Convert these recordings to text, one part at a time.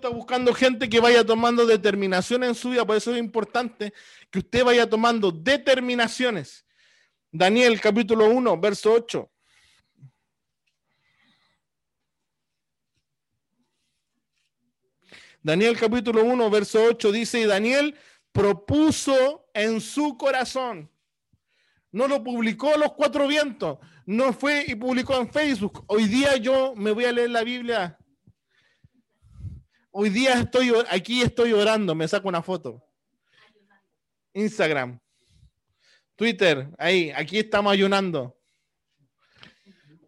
está buscando gente que vaya tomando determinación en su vida, por eso es importante que usted vaya tomando determinaciones. Daniel capítulo 1, verso 8. Daniel capítulo 1, verso 8 dice, y Daniel propuso en su corazón. No lo publicó los cuatro vientos, no fue y publicó en Facebook. Hoy día yo me voy a leer la Biblia. Hoy día estoy aquí estoy orando, me saco una foto. Instagram, Twitter, ahí, aquí estamos ayunando.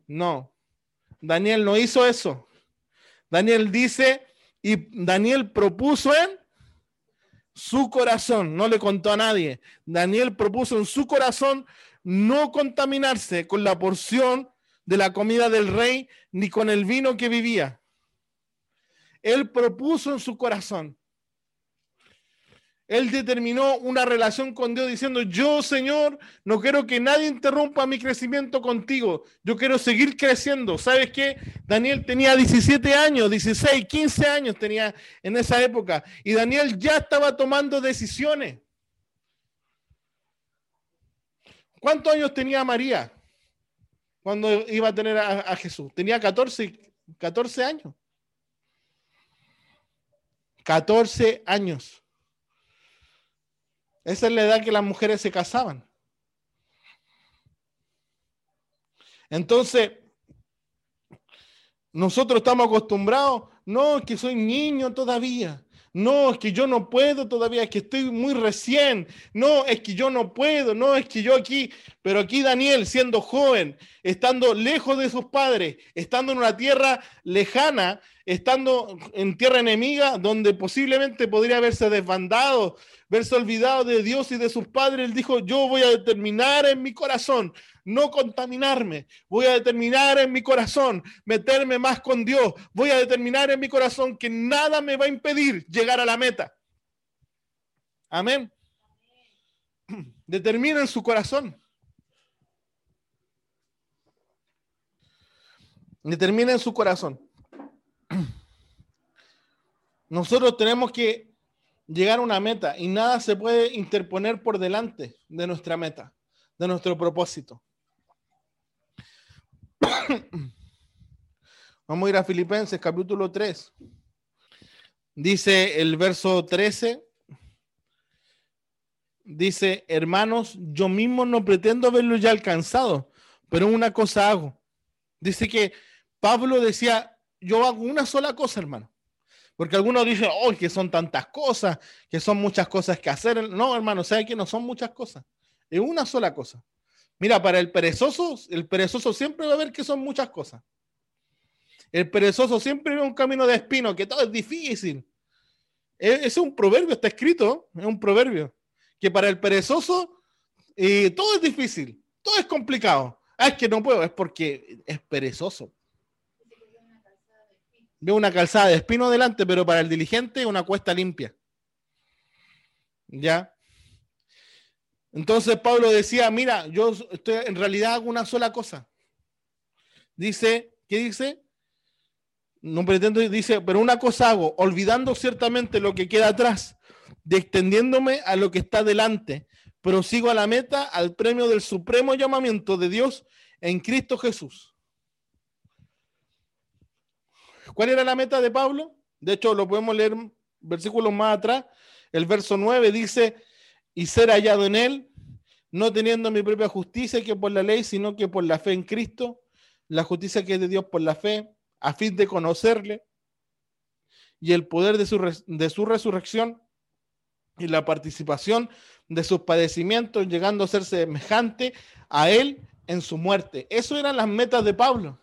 No, Daniel no hizo eso. Daniel dice, y Daniel propuso en su corazón, no le contó a nadie. Daniel propuso en su corazón no contaminarse con la porción de la comida del rey ni con el vino que vivía. Él propuso en su corazón él determinó una relación con Dios diciendo, yo Señor, no quiero que nadie interrumpa mi crecimiento contigo, yo quiero seguir creciendo. ¿Sabes qué? Daniel tenía 17 años, 16, 15 años tenía en esa época y Daniel ya estaba tomando decisiones. ¿Cuántos años tenía María cuando iba a tener a, Jesús? Tenía 14, 14 años. 14 años. Esa es la edad que las mujeres se casaban. Entonces, nosotros estamos acostumbrados, no, es que soy niño todavía. No, es que yo no puedo todavía, es que estoy muy recién. No, es que yo no puedo, no, es que yo aquí. Pero aquí Daniel, siendo joven, estando lejos de sus padres, estando en una tierra lejana, estando en tierra enemiga, donde posiblemente podría haberse desbandado, verse olvidado de Dios y de sus padres, él dijo, yo voy a determinar en mi corazón no contaminarme, voy a determinar en mi corazón meterme más con Dios, voy a determinar en mi corazón que nada me va a impedir llegar a la meta. Amén. Determina en su corazón. Determina en su corazón. Nosotros tenemos que llegar a una meta y nada se puede interponer por delante de nuestra meta, de nuestro propósito. Vamos a ir a Filipenses capítulo 3. Dice el verso 13. Dice, hermanos, yo mismo no pretendo haberlo ya alcanzado, pero una cosa hago. Dice que Pablo decía, yo hago una sola cosa, hermano. Porque algunos dicen, oh, que son tantas cosas, que son muchas cosas que hacer. No, hermano, ¿sabe que no son muchas cosas? Es una sola cosa. Mira, para el perezoso, el perezoso siempre va a ver que son muchas cosas. El perezoso siempre ve un camino de espino, que todo es difícil. Ese es un proverbio, está escrito, es un proverbio. Que para el perezoso eh, todo es difícil, todo es complicado. Ah, es que no puedo, es porque es perezoso. Veo una calzada de espino delante, pero para el diligente una cuesta limpia. ¿Ya? Entonces Pablo decía, mira, yo estoy, en realidad hago una sola cosa. Dice, ¿qué dice? No pretendo, dice, pero una cosa hago, olvidando ciertamente lo que queda atrás, de extendiéndome a lo que está delante, prosigo a la meta, al premio del supremo llamamiento de Dios en Cristo Jesús. ¿Cuál era la meta de Pablo? De hecho, lo podemos leer versículos más atrás. El verso 9 dice, y ser hallado en él, no teniendo mi propia justicia que por la ley, sino que por la fe en Cristo, la justicia que es de Dios por la fe, a fin de conocerle y el poder de su, de su resurrección y la participación de sus padecimientos, llegando a ser semejante a él en su muerte. Eso eran las metas de Pablo.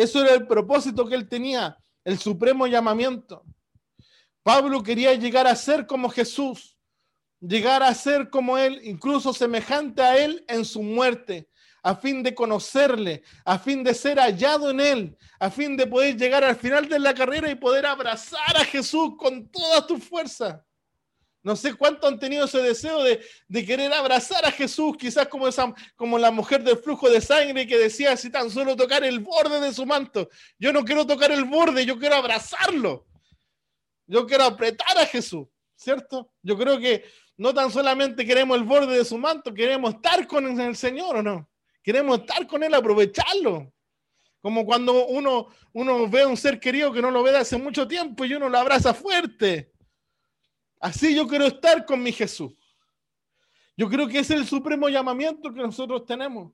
Eso era el propósito que él tenía, el supremo llamamiento. Pablo quería llegar a ser como Jesús, llegar a ser como Él, incluso semejante a Él en su muerte, a fin de conocerle, a fin de ser hallado en Él, a fin de poder llegar al final de la carrera y poder abrazar a Jesús con toda tu fuerza. No sé cuánto han tenido ese deseo de, querer abrazar a Jesús, quizás como, esa, como la mujer del flujo de sangre que decía, si tan solo tocar el borde de su manto. Yo no quiero tocar el borde, yo quiero abrazarlo. Yo quiero apretar a Jesús, ¿cierto? Yo creo que no tan solamente queremos el borde de su manto, queremos estar con el Señor o no. Queremos estar con Él, aprovecharlo. Como cuando uno, uno ve a un ser querido que no lo ve de hace mucho tiempo y uno lo abraza fuerte. Así yo quiero estar con mi Jesús. Yo creo que es el supremo llamamiento que nosotros tenemos.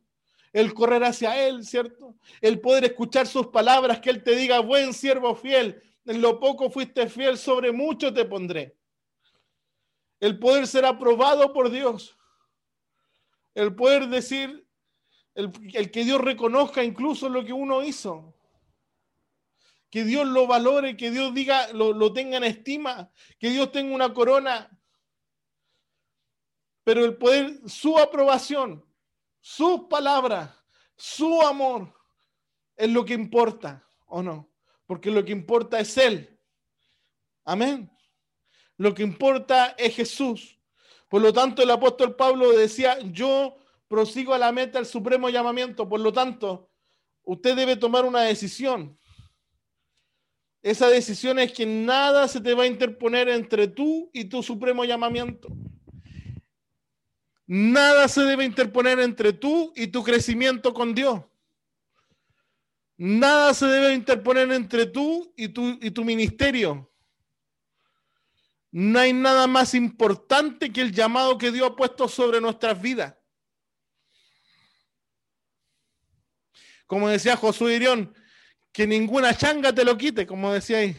El correr hacia Él, ¿cierto? El poder escuchar sus palabras, que Él te diga, buen siervo fiel, en lo poco fuiste fiel, sobre mucho te pondré. El poder ser aprobado por Dios. El poder decir, el, que Dios reconozca incluso lo que uno hizo. Que Dios lo valore, que Dios diga, lo, lo tenga en estima, que Dios tenga una corona. Pero el poder, su aprobación, sus palabras, su amor, es lo que importa, ¿o no? Porque lo que importa es Él. Amén. Lo que importa es Jesús. Por lo tanto, el apóstol Pablo decía, yo prosigo a la meta el supremo llamamiento. Por lo tanto, usted debe tomar una decisión. Esa decisión es que nada se te va a interponer entre tú y tu supremo llamamiento. Nada se debe interponer entre tú y tu crecimiento con Dios. Nada se debe interponer entre tú y tu, y tu ministerio. No hay nada más importante que el llamado que Dios ha puesto sobre nuestras vidas. Como decía Josué Irión, que ninguna changa te lo quite, como decía ahí.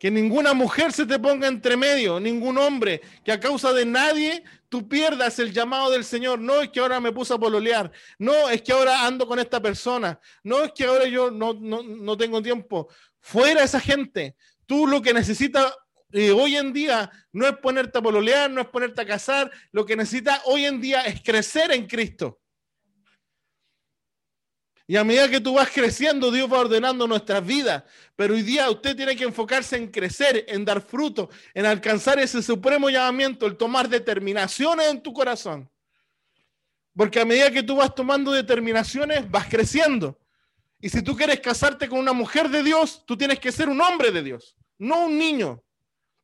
Que ninguna mujer se te ponga entre medio, ningún hombre, que a causa de nadie tú pierdas el llamado del Señor. No es que ahora me puse a pololear, no es que ahora ando con esta persona, no es que ahora yo no, no, tengo tiempo. Fuera esa gente. Tú lo que necesitas eh, hoy en día no es ponerte a pololear, no es ponerte a casar, lo que necesitas hoy en día es crecer en Cristo. Y a medida que tú vas creciendo, Dios va ordenando nuestras vidas. Pero hoy día usted tiene que enfocarse en crecer, en dar fruto, en alcanzar ese supremo llamamiento, el tomar determinaciones en tu corazón. Porque a medida que tú vas tomando determinaciones, vas creciendo. Y si tú quieres casarte con una mujer de Dios, tú tienes que ser un hombre de Dios, no un niño.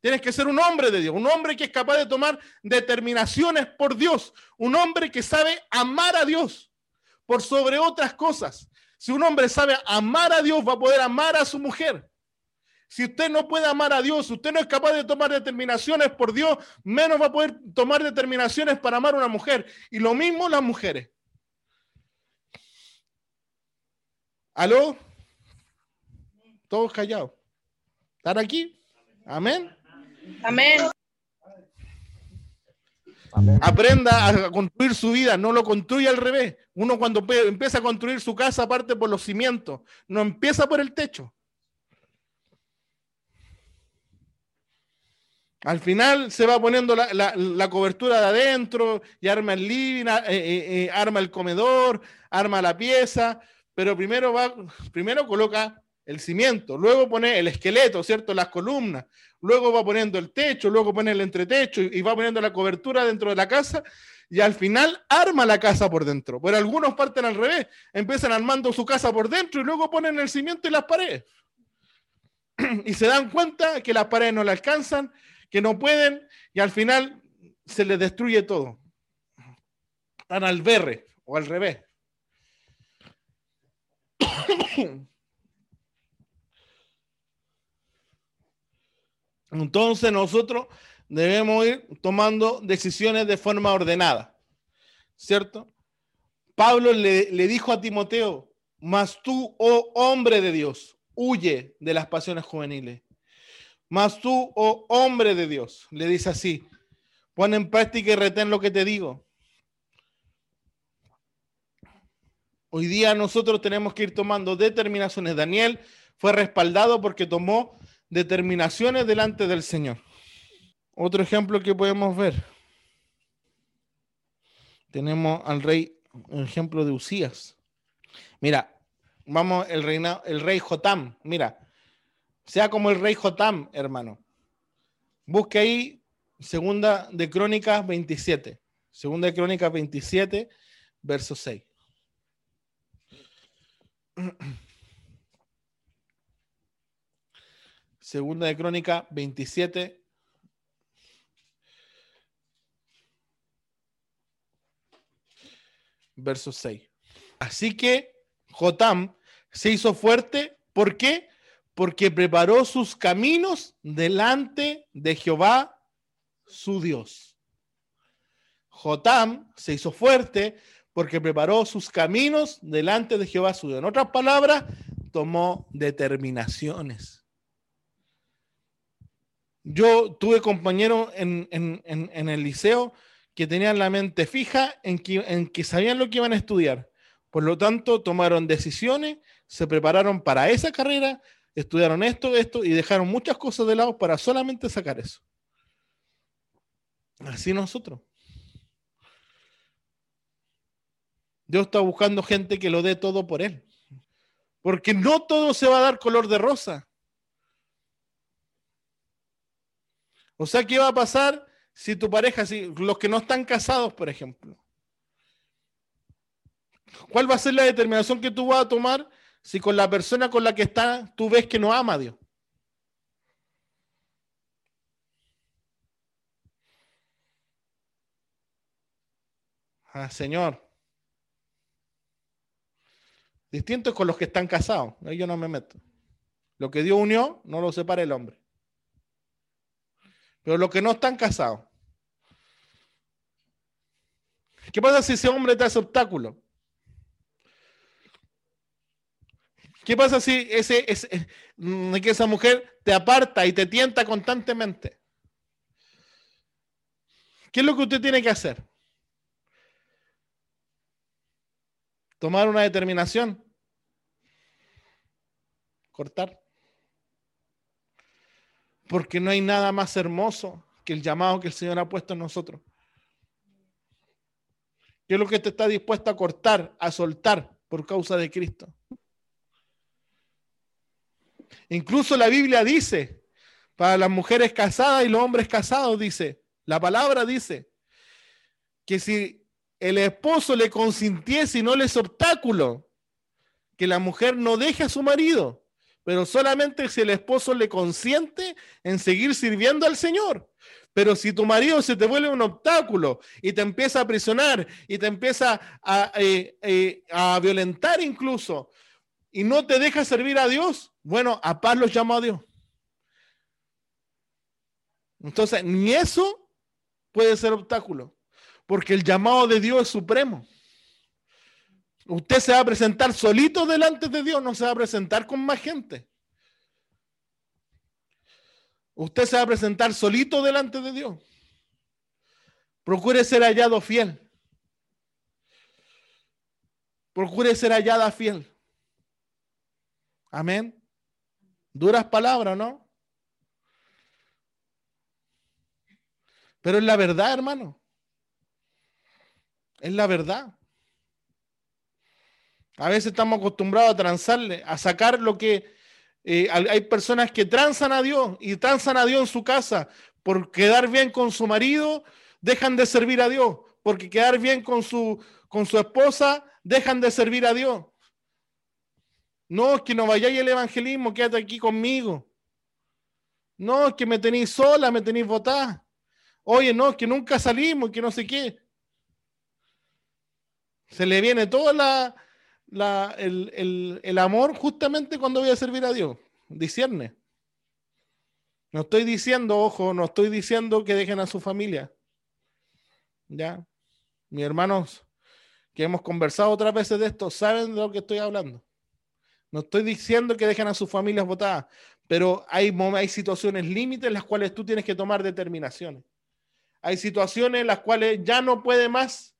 Tienes que ser un hombre de Dios, un hombre que es capaz de tomar determinaciones por Dios, un hombre que sabe amar a Dios por sobre otras cosas. Si un hombre sabe amar a Dios, va a poder amar a su mujer. Si usted no puede amar a Dios, usted no es capaz de tomar determinaciones por Dios, menos va a poder tomar determinaciones para amar a una mujer. Y lo mismo las mujeres. ¿Aló? Todos callados. ¿Están aquí? Amén. Amén. Aprenda a construir su vida, no lo construye al revés. Uno cuando empieza a construir su casa parte por los cimientos, no empieza por el techo. Al final se va poniendo la, cobertura de adentro y arma el living, eh, eh, eh, arma el comedor, arma la pieza, pero primero va, primero coloca el cimiento, luego pone el esqueleto, ¿cierto? Las columnas, luego va poniendo el techo, luego pone el entretecho y va poniendo la cobertura dentro de la casa y al final arma la casa por dentro. Pero algunos parten al revés, empiezan armando su casa por dentro y luego ponen el cimiento y las paredes. y se dan cuenta que las paredes no le alcanzan, que no pueden y al final se les destruye todo. Están al berre o al revés. Entonces nosotros debemos ir tomando decisiones de forma ordenada, ¿cierto? Pablo le, dijo a Timoteo, mas tú, oh hombre de Dios, huye de las pasiones juveniles. Mas tú, oh hombre de Dios, le dice así, pon en práctica y retén lo que te digo. Hoy día nosotros tenemos que ir tomando determinaciones. Daniel fue respaldado porque tomó determinaciones delante del Señor. Otro ejemplo que podemos ver. Tenemos al rey, un ejemplo de Usías. Mira, vamos, el, reina, el rey Jotam, mira, sea como el rey Jotam, hermano. Busque ahí, segunda de Crónicas 27. Segunda de Crónicas 27, verso 6. Segunda de Crónica 27. Verso 6. Así que Jotam se hizo fuerte. ¿Por qué? Porque preparó sus caminos delante de Jehová, su Dios. Jotam se hizo fuerte porque preparó sus caminos delante de Jehová, su Dios. En otras palabras, tomó determinaciones. Yo tuve compañeros en, el liceo que tenían la mente fija en que, en que sabían lo que iban a estudiar. Por lo tanto, tomaron decisiones, se prepararon para esa carrera, estudiaron esto, esto y dejaron muchas cosas de lado para solamente sacar eso. Así nosotros. Dios está buscando gente que lo dé todo por Él. Porque no todo se va a dar color de rosa. O sea, ¿qué va a pasar si tu pareja, si los que no están casados, por ejemplo? ¿Cuál va a ser la determinación que tú vas a tomar si con la persona con la que estás tú ves que no ama a Dios? Ah, Señor. Distinto es con los que están casados. Ahí yo no me meto. Lo que Dios unió, no lo separa el hombre. Pero los que no están casados. ¿Qué pasa si ese hombre te hace obstáculo? ¿Qué pasa si ese, mm, que esa mujer te aparta y te tienta constantemente? ¿Qué es lo que usted tiene que hacer? Tomar una determinación. Cortar porque no hay nada más hermoso que el llamado que el Señor ha puesto en nosotros. ¿Qué es lo que te está dispuesto a cortar, a soltar por causa de Cristo? Incluso la Biblia dice, para las mujeres casadas y los hombres casados, dice, la palabra dice, que si el esposo le consintiese y no le es obstáculo, que la mujer no deje a su marido pero solamente si el esposo le consiente en seguir sirviendo al Señor. Pero si tu marido se te vuelve un obstáculo y te empieza a prisionar y te empieza a, eh, eh, a violentar incluso y no te deja servir a Dios, bueno, a paz los llamo a Dios. Entonces, ni eso puede ser obstáculo, porque el llamado de Dios es supremo. Usted se va a presentar solito delante de Dios, no se va a presentar con más gente. Usted se va a presentar solito delante de Dios. Procure ser hallado fiel. Procure ser hallada fiel. Amén. Duras palabras, ¿no? Pero es la verdad, hermano. Es la verdad. A veces estamos acostumbrados a transarle, a sacar lo que... Eh, hay personas que transan a Dios y transan a Dios en su casa por quedar bien con su marido, dejan de servir a Dios. Porque quedar bien con su, con su esposa, dejan de servir a Dios. No, es que no vayáis el evangelismo, quédate aquí conmigo. No, es que me tenéis sola, me tenéis votada. Oye, no, es que nunca salimos, que no sé qué. Se le viene toda la, el, amor justamente cuando voy a servir a Dios. Discierne. No estoy diciendo, ojo, no estoy diciendo que dejen a su familia. Ya. Mis hermanos que hemos conversado otras veces de esto saben de lo que estoy hablando. No estoy diciendo que dejen a sus familias votadas, pero hay, hay situaciones límites en las cuales tú tienes que tomar determinaciones. Hay situaciones en las cuales ya no puede más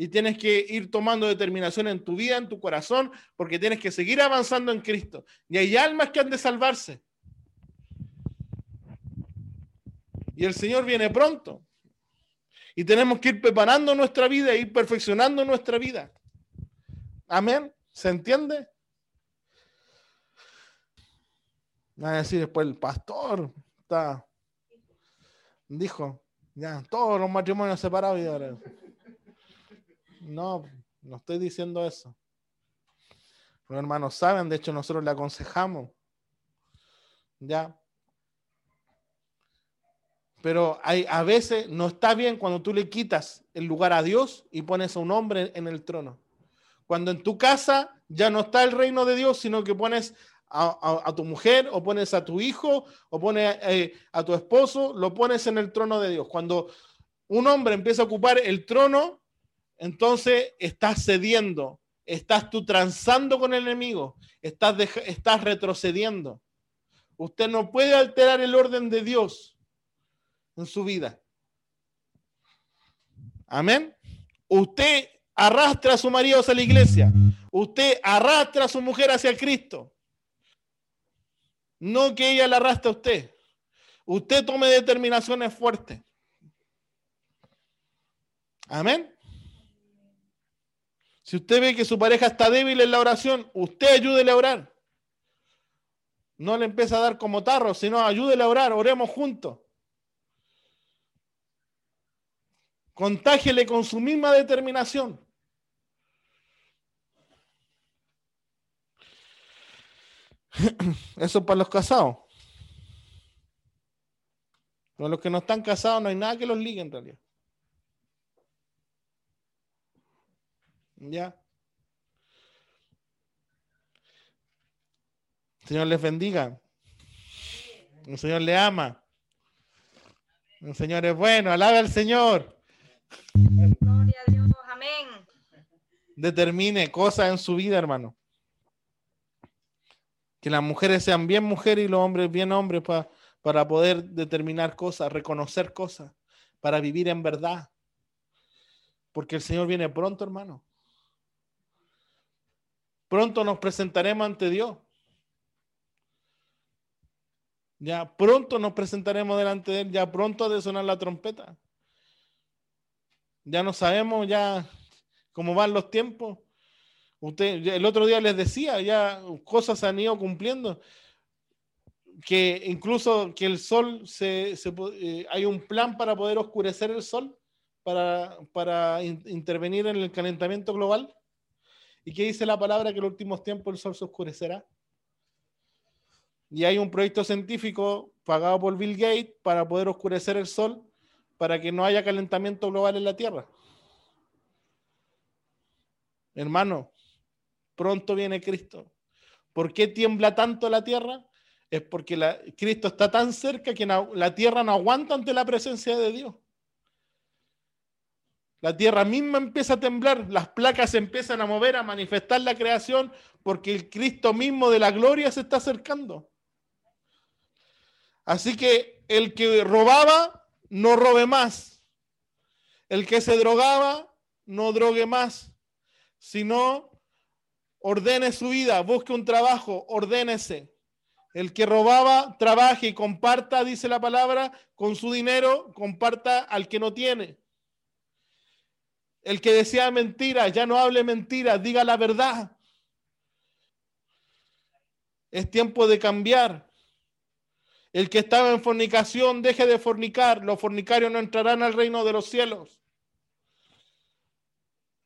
y tienes que ir tomando determinación en tu vida, en tu corazón, porque tienes que seguir avanzando en Cristo. Y hay almas que han de salvarse. Y el Señor viene pronto. Y tenemos que ir preparando nuestra vida, ir perfeccionando nuestra vida. Amén. ¿Se entiende? A decir después el pastor está, dijo, ya, todos los matrimonios separados y ahora. No, no estoy diciendo eso. Los hermanos saben, de hecho nosotros le aconsejamos. Ya. Pero hay, a veces no está bien cuando tú le quitas el lugar a Dios y pones a un hombre en el trono. Cuando en tu casa ya no está el reino de Dios, sino que pones a, tu mujer o pones a tu hijo o pones eh, a tu esposo, lo pones en el trono de Dios. Cuando un hombre empieza a ocupar el trono, entonces estás cediendo, estás tú transando con el enemigo, estás, estás retrocediendo. Usted no puede alterar el orden de Dios en su vida. Amén. Usted arrastra a su marido hacia la iglesia. Usted arrastra a su mujer hacia Cristo. No que ella la arrastre a usted. Usted tome determinaciones fuertes. Amén. Si usted ve que su pareja está débil en la oración, usted ayúdele a orar. No le empieza a dar como tarro, sino ayúdele a orar, oremos juntos. Contágele con su misma determinación. Eso es para los casados. Para los que no están casados no hay nada que los ligue en realidad. Ya. El Señor les bendiga. El Señor le ama. El Señor es bueno. Alabe al Señor. Gloria a Dios. Amén. Determine cosas en su vida, hermano que las mujeres sean bien mujeres y los hombres bien hombres para poder determinar cosas, reconocer cosas, para vivir en verdad. Porque el Señor viene pronto, hermano. Pronto nos presentaremos ante Dios. Ya pronto nos presentaremos delante de Él, ya pronto ha de sonar la trompeta. Ya no sabemos ya cómo van los tiempos. Usted, el otro día les decía, ya cosas han ido cumpliendo, que incluso que el sol, se, eh, hay un plan para poder oscurecer el sol, para, para intervenir en el calentamiento global. ¿Y qué dice la palabra? Que en los últimos tiempos el sol se oscurecerá. Y hay un proyecto científico pagado por Bill Gates para poder oscurecer el sol para que no haya calentamiento global en la Tierra. Hermano, pronto viene Cristo. ¿Por qué tiembla tanto la tierra? Es porque Cristo está tan cerca que la tierra no aguanta ante la presencia de Dios. La tierra misma empieza a temblar, las placas se empiezan a mover, a manifestar la creación, porque el Cristo mismo de la gloria se está acercando. Así que el que robaba, no robe más. El que se drogaba, no drogue más, sino ordene su vida, busque un trabajo, ordénese. El que robaba, trabaje y comparta, dice la palabra, con su dinero, comparta al que no tiene. El que decía mentira, ya no hable mentira, diga la verdad. Es tiempo de cambiar. El que estaba en fornicación, deje de fornicar. Los fornicarios no entrarán al reino de los cielos.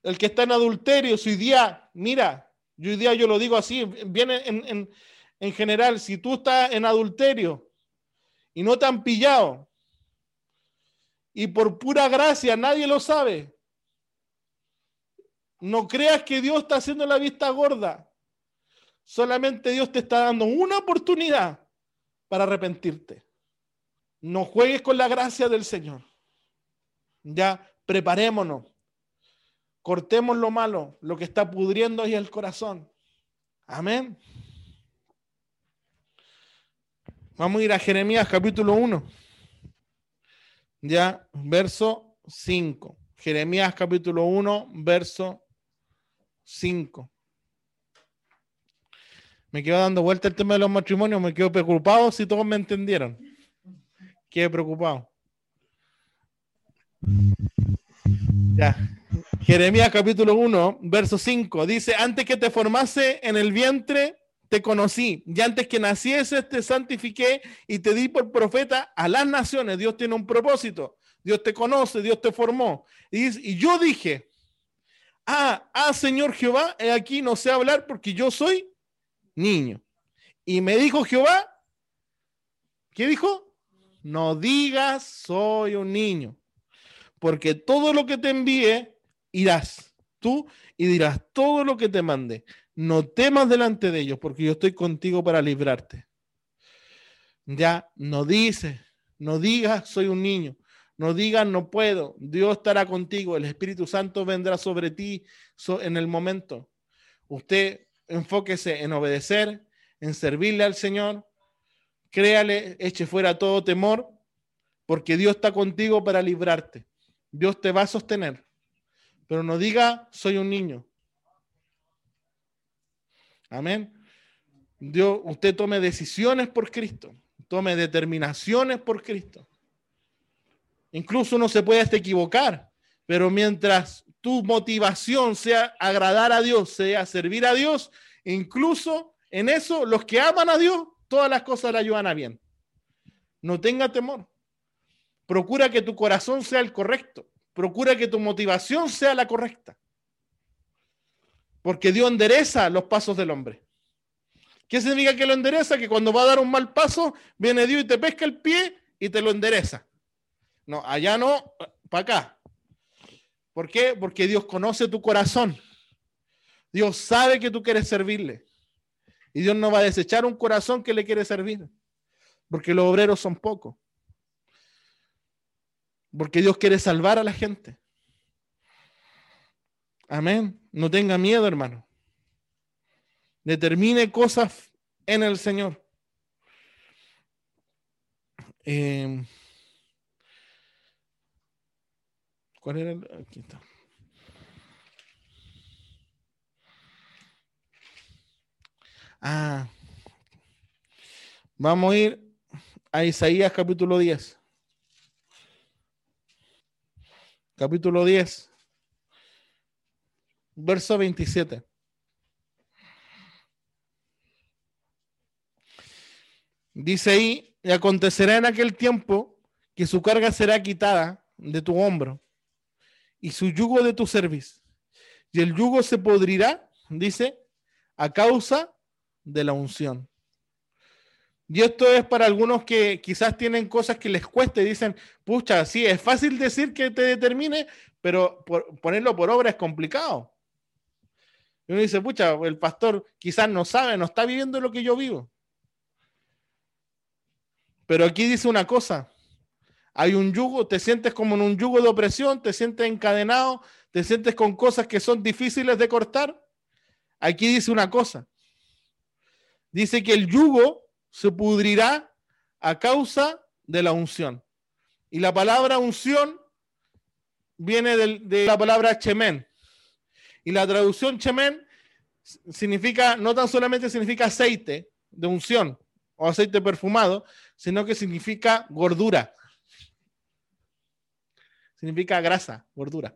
El que está en adulterio, su día, mira, yo hoy día yo lo digo así, viene en, en general, si tú estás en adulterio y no te han pillado, y por pura gracia nadie lo sabe, no creas que Dios está haciendo la vista gorda. Solamente Dios te está dando una oportunidad para arrepentirte. No juegues con la gracia del Señor. Ya preparémonos. Cortemos lo malo, lo que está pudriendo ahí el corazón. Amén. Vamos a ir a Jeremías capítulo 1. Ya, verso 5. Jeremías capítulo 1, verso 5. Me quedo dando vuelta el tema de los matrimonios, me quedo preocupado si todos me entendieron. Quedé preocupado. Ya. Jeremías capítulo 1, verso 5, dice, antes que te formase en el vientre, te conocí, y antes que nacieses, te santifiqué y te di por profeta a las naciones. Dios tiene un propósito, Dios te conoce, Dios te formó. Y yo dije, ah, ah, Señor Jehová, aquí no sé hablar porque yo soy niño. Y me dijo Jehová, ¿qué dijo? no digas soy un niño, porque todo lo que te envíe irás tú y dirás todo lo que te mande. No temas delante de ellos, porque yo estoy contigo para librarte. Ya no dice, no digas soy un niño, no digas no puedo, Dios estará contigo, el Espíritu Santo vendrá sobre ti en el momento. Usted enfóquese en obedecer, en servirle al Señor, créale, eche fuera todo temor, porque Dios está contigo para librarte. Dios te va a sostener. Pero no diga, soy un niño. Amén. Dios, usted tome decisiones por Cristo, tome determinaciones por Cristo. Incluso uno se puede hasta equivocar, pero mientras tu motivación sea agradar a Dios, sea servir a Dios, incluso en eso los que aman a Dios, todas las cosas le ayudan a bien. No tenga temor. Procura que tu corazón sea el correcto. Procura que tu motivación sea la correcta. Porque Dios endereza los pasos del hombre. ¿Qué significa que lo endereza? Que cuando va a dar un mal paso, viene Dios y te pesca el pie y te lo endereza. No, allá no, para acá. ¿Por qué? Porque Dios conoce tu corazón. Dios sabe que tú quieres servirle. Y Dios no va a desechar un corazón que le quiere servir. Porque los obreros son pocos. Porque Dios quiere salvar a la gente. Amén. No tenga miedo, hermano. Determine cosas en el Señor. Eh, ¿Cuál era el? Aquí está. Ah. Vamos a ir a Isaías capítulo 10. Capítulo 10. Verso 27. Dice ahí, y acontecerá en aquel tiempo que su carga será quitada de tu hombro y su yugo de tu servicio. Y el yugo se podrirá, dice, a causa de la unción. Y esto es para algunos que quizás tienen cosas que les cueste y dicen, pucha, sí, es fácil decir que te determine, pero ponerlo por obra es complicado. Y uno dice, pucha, el pastor quizás no sabe, no está viviendo lo que yo vivo. Pero aquí dice una cosa, hay un yugo, te sientes como en un yugo de opresión, te sientes encadenado, te sientes con cosas que son difíciles de cortar. Aquí dice una cosa, dice que el yugo se pudrirá a causa de la unción. Y la palabra unción viene de, la palabra chemen. Y la traducción chemen significa, no tan solamente significa aceite de unción o aceite perfumado, sino que significa gordura. Significa grasa, gordura.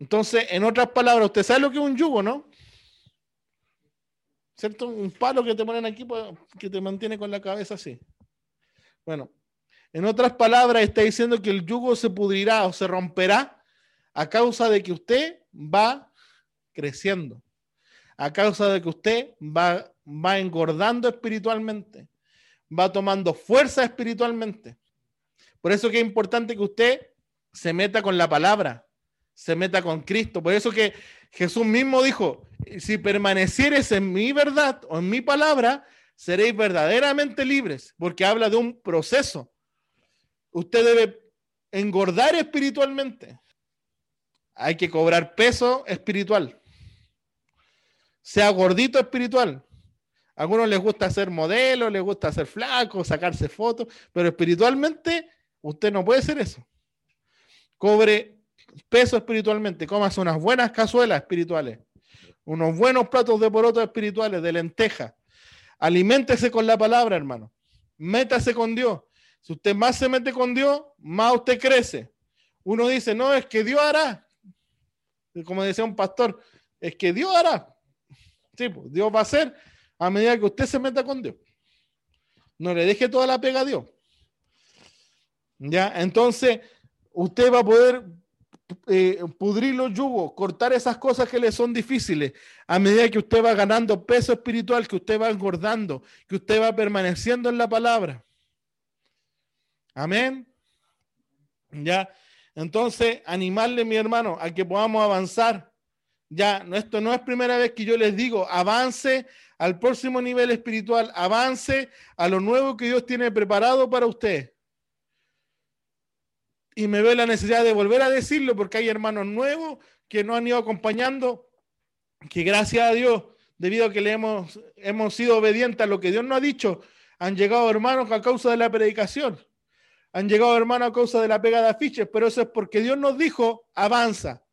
Entonces, en otras palabras, usted sabe lo que es un yugo, ¿no? ¿cierto? Un palo que te ponen aquí pues, que te mantiene con la cabeza así. Bueno, en otras palabras, está diciendo que el yugo se pudrirá o se romperá a causa de que usted va creciendo, a causa de que usted va, va engordando espiritualmente, va tomando fuerza espiritualmente. Por eso que es importante que usted se meta con la palabra, se meta con Cristo. Por eso que Jesús mismo dijo, si permanecieres en mi verdad o en mi palabra, seréis verdaderamente libres, porque habla de un proceso. Usted debe engordar espiritualmente. Hay que cobrar peso espiritual. Sea gordito espiritual. A algunos les gusta ser modelo, les gusta ser flaco, sacarse fotos, pero espiritualmente usted no puede ser eso. Cobre peso espiritualmente, comas unas buenas cazuelas espirituales unos buenos platos de porotos espirituales, de lenteja. Aliméntese con la palabra, hermano. Métase con Dios. Si usted más se mete con Dios, más usted crece. Uno dice, no, es que Dios hará. Como decía un pastor, es que Dios hará. Sí, pues, Dios va a hacer a medida que usted se meta con Dios. No le deje toda la pega a Dios. Ya, entonces usted va a poder eh, pudrir los yugos, cortar esas cosas que le son difíciles, a medida que usted va ganando peso espiritual, que usted va engordando, que usted va permaneciendo en la palabra. Amén. Ya. Entonces, animarle, mi hermano, a que podamos avanzar. Ya, esto no es primera vez que yo les digo, avance al próximo nivel espiritual, avance a lo nuevo que Dios tiene preparado para usted. Y me veo la necesidad de volver a decirlo porque hay hermanos nuevos que nos han ido acompañando, que gracias a Dios, debido a que le hemos, hemos sido obedientes a lo que Dios nos ha dicho, han llegado hermanos a causa de la predicación. Han llegado hermanos a causa de la pega de afiches, pero eso es porque Dios nos dijo, avanza.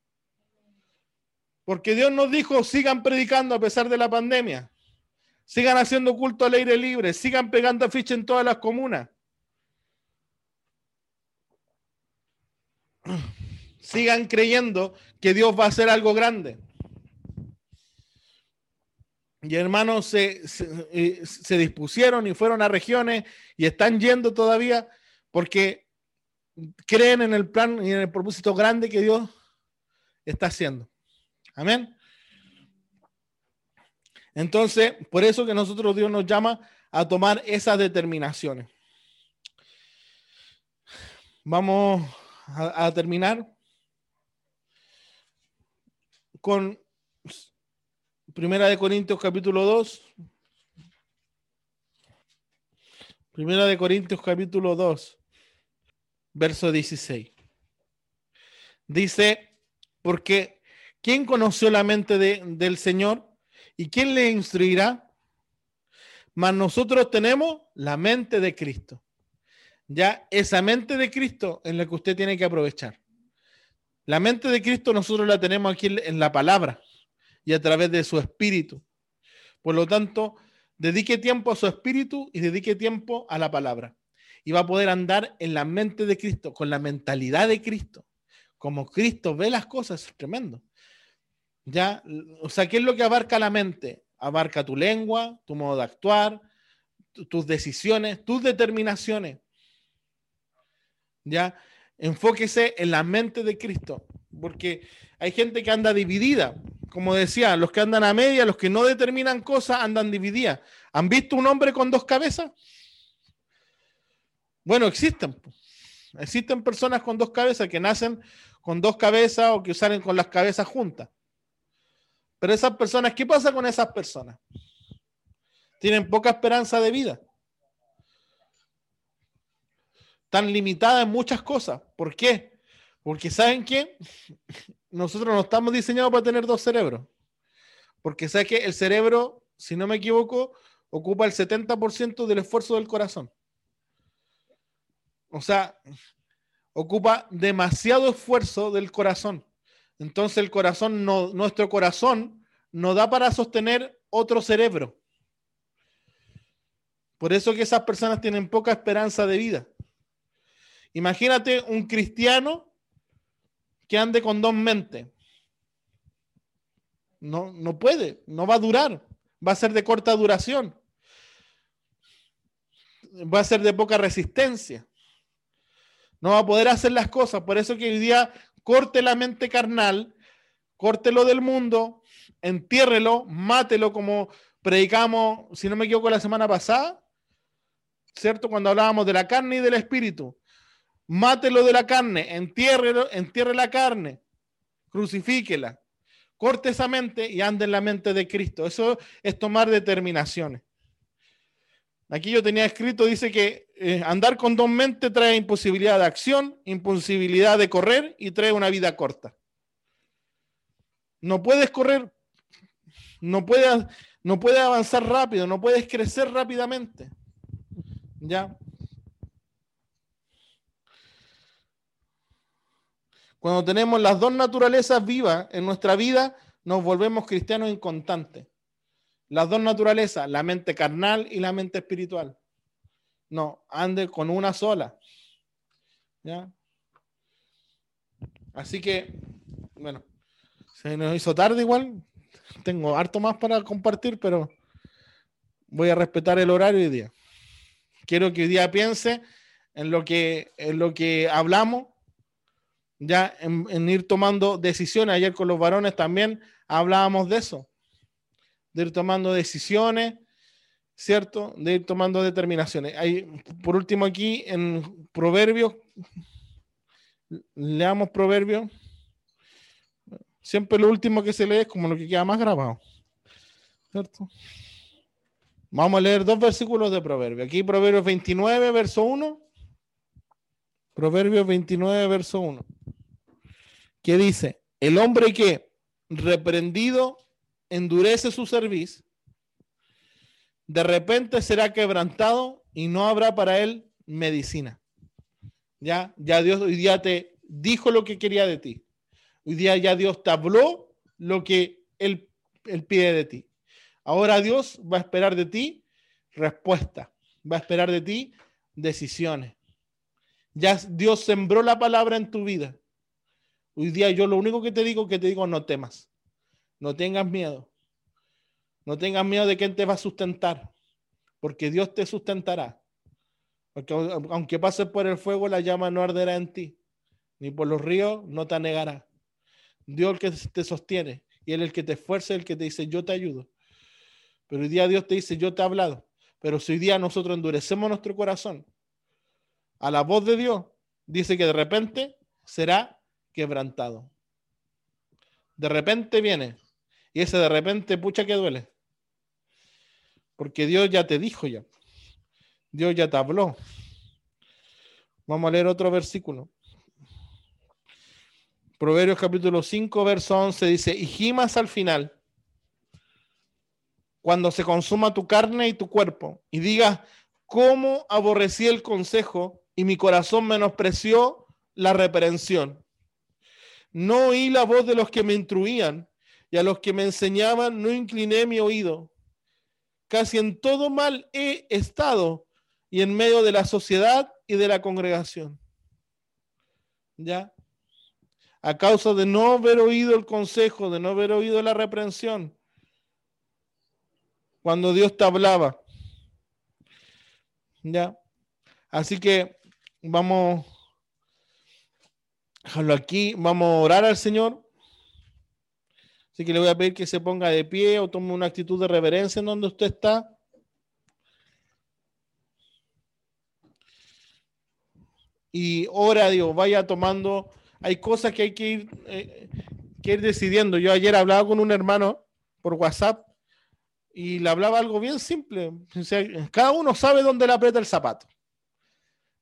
Porque Dios nos dijo, sigan predicando a pesar de la pandemia. Sigan haciendo culto al aire libre. Sigan pegando afiches en todas las comunas. Sigan creyendo que Dios va a hacer algo grande. Y hermanos se, se, dispusieron y fueron a regiones y están yendo todavía porque creen en el plan y en el propósito grande que Dios está haciendo. Amén. Entonces, por eso que nosotros Dios nos llama a tomar esas determinaciones. Vamos a, terminar con Primera de Corintios capítulo 2. Primera de Corintios capítulo 2, verso 16. Dice, porque ¿quién conoció la mente del Señor? ¿Y quién le instruirá? Mas nosotros tenemos la mente de Cristo. Ya esa mente de Cristo en la que usted tiene que aprovechar. La mente de Cristo nosotros la tenemos aquí en la palabra y a través de su espíritu. Por lo tanto, dedique tiempo a su espíritu y dedique tiempo a la palabra. Y va a poder andar en la mente de Cristo, con la mentalidad de Cristo. Como Cristo ve las cosas, es tremendo. Ya, o sea, ¿qué es lo que abarca la mente? Abarca tu lengua, tu modo de actuar, tus decisiones, tus determinaciones. Ya, enfóquese en la mente de Cristo, porque hay gente que anda dividida como decía, los que andan a media, los que no determinan cosas, andan divididas. ¿Han visto un hombre con dos cabezas? Bueno, existen. Existen personas con dos cabezas que nacen con dos cabezas o que salen con las cabezas juntas. Pero esas personas, ¿qué pasa con esas personas? Tienen poca esperanza de vida. Están limitadas en muchas cosas. ¿Por qué? Porque ¿saben qué? nosotros no estamos diseñados para tener dos cerebros. Porque sabes que el cerebro, si no me equivoco, ocupa el 70% del esfuerzo del corazón. O sea, ocupa demasiado esfuerzo del corazón. Entonces el corazón, nuestro corazón no da para sostener otro cerebro. Por eso que esas personas tienen poca esperanza de vida. Imagínate un cristiano que ande con dos mentes. No, no puede, no va a durar, va a ser de corta duración, va a ser de poca resistencia, no va a poder hacer las cosas. Por eso que hoy día corte la mente carnal, córtelo del mundo, entiérrelo, mátelo como predicamos, si no me equivoco, la semana pasada, ¿cierto? Cuando hablábamos de la carne y del espíritu mátelo de la carne, entiérrelo, entierre la carne, crucifíquela, corte esa mente y ande en la mente de Cristo. Eso es tomar determinaciones. Aquí yo tenía escrito, dice que eh, andar con dos mentes trae imposibilidad de acción, imposibilidad de correr y trae una vida corta. No puedes correr, no puedes, no puedes avanzar rápido, no puedes crecer rápidamente. ¿Ya? Cuando tenemos las dos naturalezas vivas en nuestra vida, nos volvemos cristianos inconstantes. Las dos naturalezas, la mente carnal y la mente espiritual. No, ande con una sola. ¿Ya? Así que, bueno, se nos hizo tarde igual. Tengo harto más para compartir, pero voy a respetar el horario hoy día. Quiero que hoy día piense en lo que, en lo que hablamos ya en, ir tomando decisiones. Ayer con los varones también hablábamos de eso, de ir tomando decisiones ¿cierto? De ir tomando determinaciones. Por último, aquí en Proverbios, leamos Proverbios. Siempre lo último que se lee es como lo que queda más grabado. ¿Cierto? Vamos a leer dos versículos de Proverbios. Aquí Proverbios 29, verso 1. Proverbios 29, verso 1. Que dice, el hombre que reprendido endurece su servicio, de repente será quebrantado y no habrá para él medicina. Ya, ya Dios hoy día te dijo lo que quería de ti. Hoy día ya Dios te habló lo que él, él pide de ti. Ahora Dios va a esperar de ti respuesta, va a esperar de ti decisiones. Ya Dios sembró la palabra en tu vida. Hoy día yo lo único que te digo que te digo no temas. No tengas miedo. No tengas miedo de quién te va a sustentar, porque Dios te sustentará. Porque aunque pases por el fuego, la llama no arderá en ti, ni por los ríos no te anegará. Dios el que te sostiene y Él el que te esfuerza, el que te dice, yo te ayudo. Pero hoy día Dios te dice, yo te he hablado. Pero si hoy día nosotros endurecemos nuestro corazón a la voz de Dios, dice que de repente será quebrantado. De repente viene. Y ese de repente, pucha que duele. Porque Dios ya te dijo ya. Dios ya te habló. Vamos a leer otro versículo. Proverbios capítulo 5, verso 11 dice, y gimas al final, cuando se consuma tu carne y tu cuerpo, y digas, ¿cómo aborrecí el consejo y mi corazón menospreció la reprensión? No oí la voz de los que me instruían, y a los que me enseñaban no incliné mi oído casi en todo mal he estado y en medio de la sociedad y de la congregación. ¿Ya? A causa de no haber oído el consejo, de no haber oído la reprensión, cuando Dios te hablaba. ¿Ya? Así que vamos a aquí, vamos a orar al Señor Así que le voy a pedir que se ponga de pie o tome una actitud de reverencia en donde usted está. Y ora Dios, vaya tomando. Hay cosas que hay que ir, eh, que ir decidiendo. Yo ayer hablaba con un hermano por WhatsApp y le hablaba algo bien simple. cada uno sabe dónde le aprieta el zapato.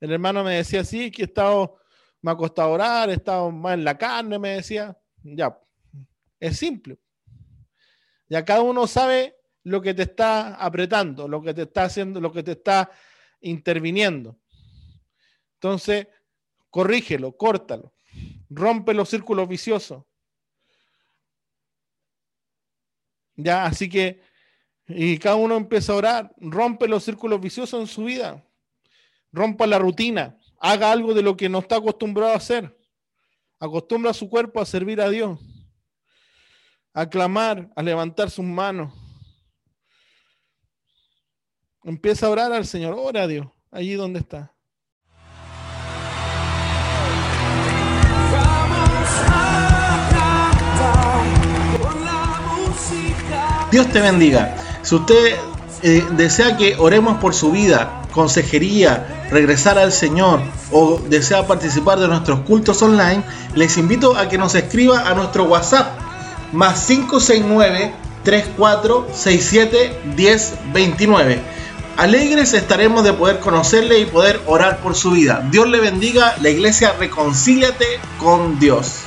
El hermano me decía, sí, que he estado, me ha costado orar, he estado más en la carne, me decía. Ya, es simple. Ya cada uno sabe lo que te está apretando, lo que te está haciendo, lo que te está interviniendo. Entonces, corrígelo, córtalo, rompe los círculos viciosos. Ya, así que, y cada uno empieza a orar, rompe los círculos viciosos en su vida, rompa la rutina, haga algo de lo que no está acostumbrado a hacer, acostumbra a su cuerpo a servir a Dios a clamar, a levantar sus manos. Empieza a orar al Señor, ora a Dios, allí donde está. Dios te bendiga. Si usted eh, desea que oremos por su vida, consejería, regresar al Señor o desea participar de nuestros cultos online, les invito a que nos escriba a nuestro WhatsApp más 569 3467 1029. Alegres estaremos de poder conocerle y poder orar por su vida. Dios le bendiga, la iglesia reconcíliate con Dios.